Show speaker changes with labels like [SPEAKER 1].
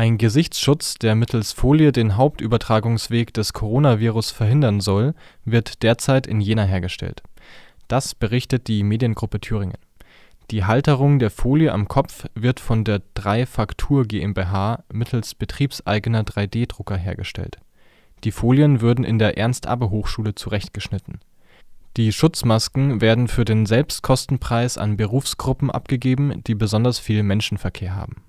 [SPEAKER 1] Ein Gesichtsschutz, der mittels Folie den Hauptübertragungsweg des Coronavirus verhindern soll, wird derzeit in Jena hergestellt. Das berichtet die Mediengruppe Thüringen. Die Halterung der Folie am Kopf wird von der 3 Faktur GmbH mittels betriebseigener 3D-Drucker hergestellt. Die Folien würden in der Ernst-Abbe-Hochschule zurechtgeschnitten. Die Schutzmasken werden für den Selbstkostenpreis an Berufsgruppen abgegeben, die besonders viel Menschenverkehr haben